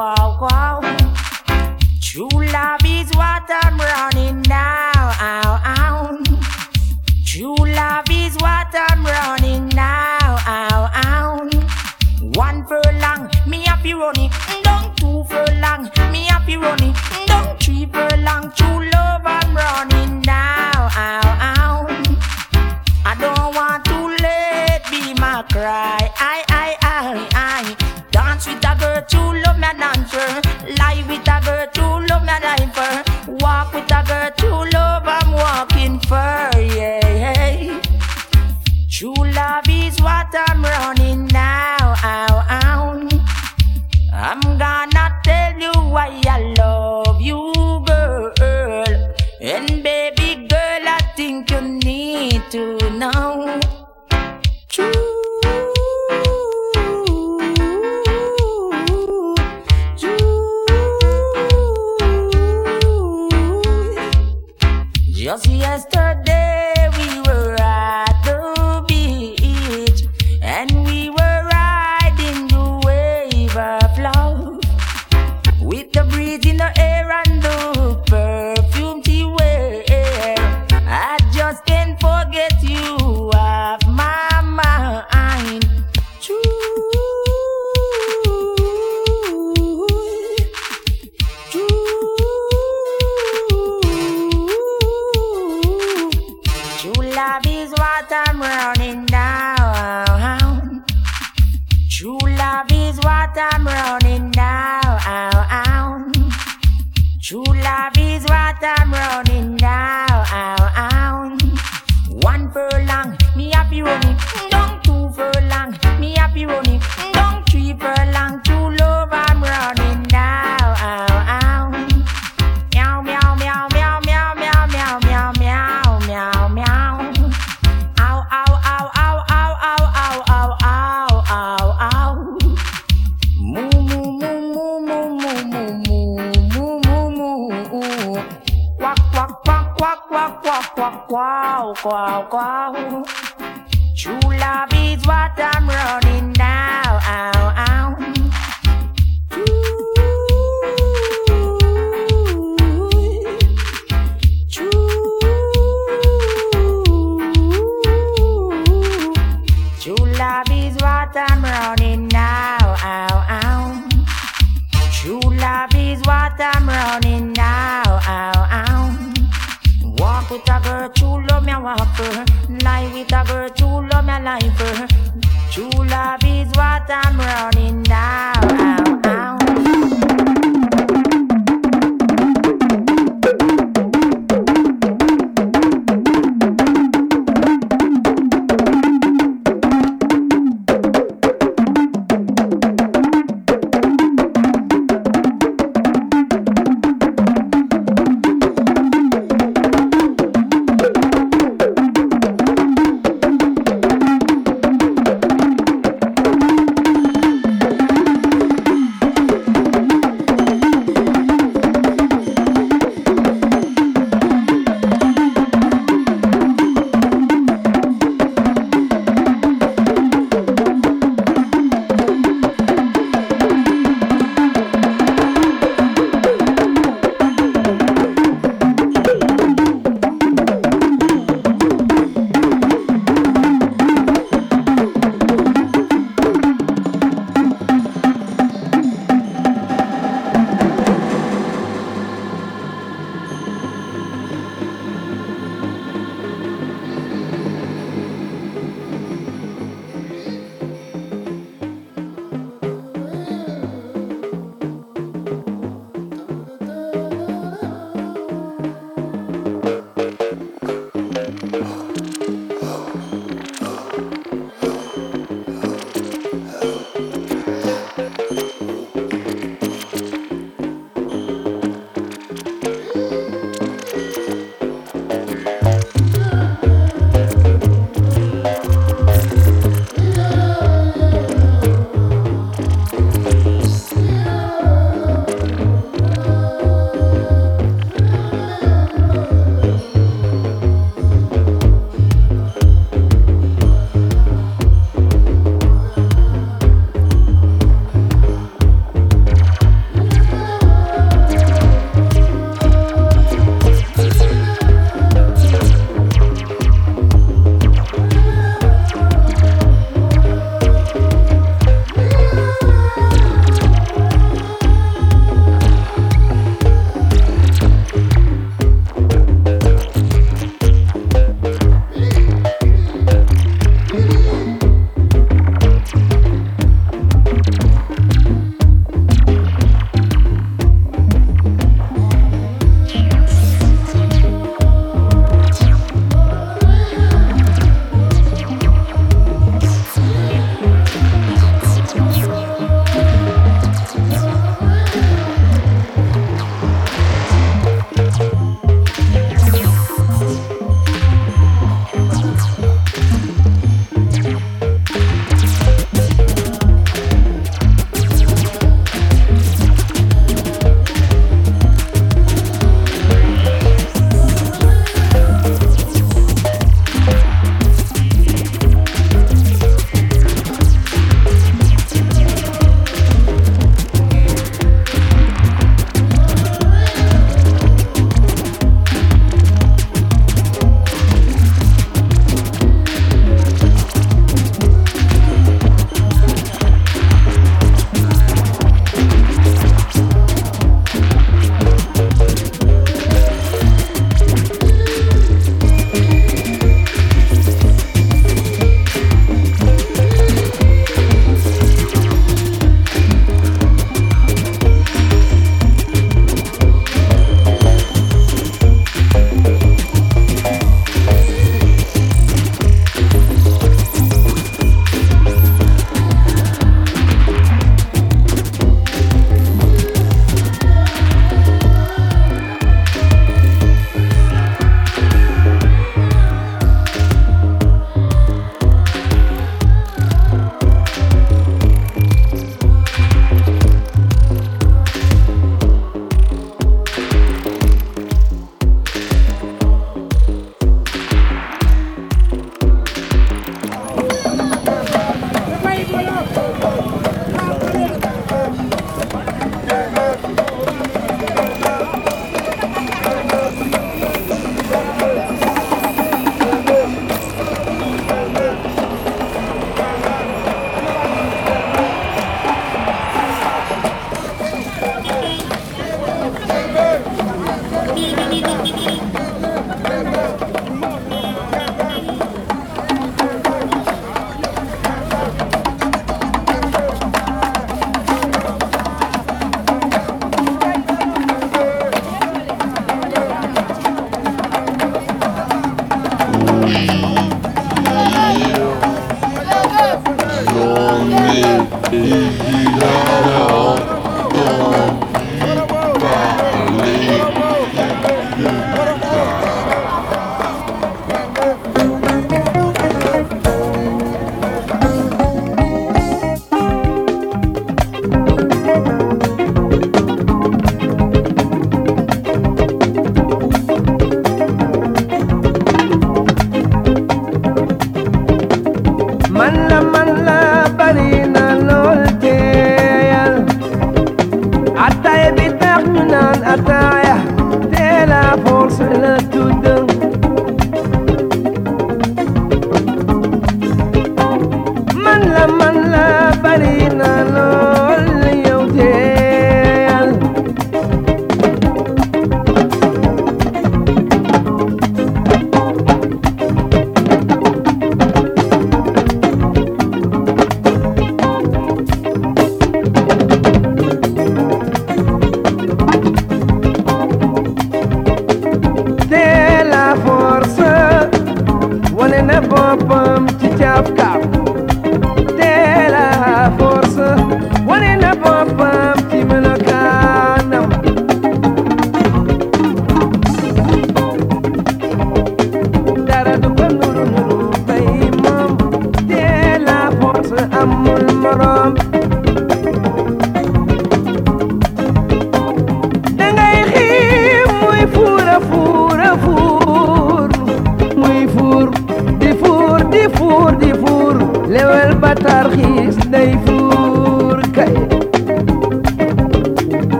wow, wow. True love is what I'm running now. Ow, ow. True love is what I'm running now. Ow, ow. One furlong, me happy running. Don't two furlong, me happy running. Don't three for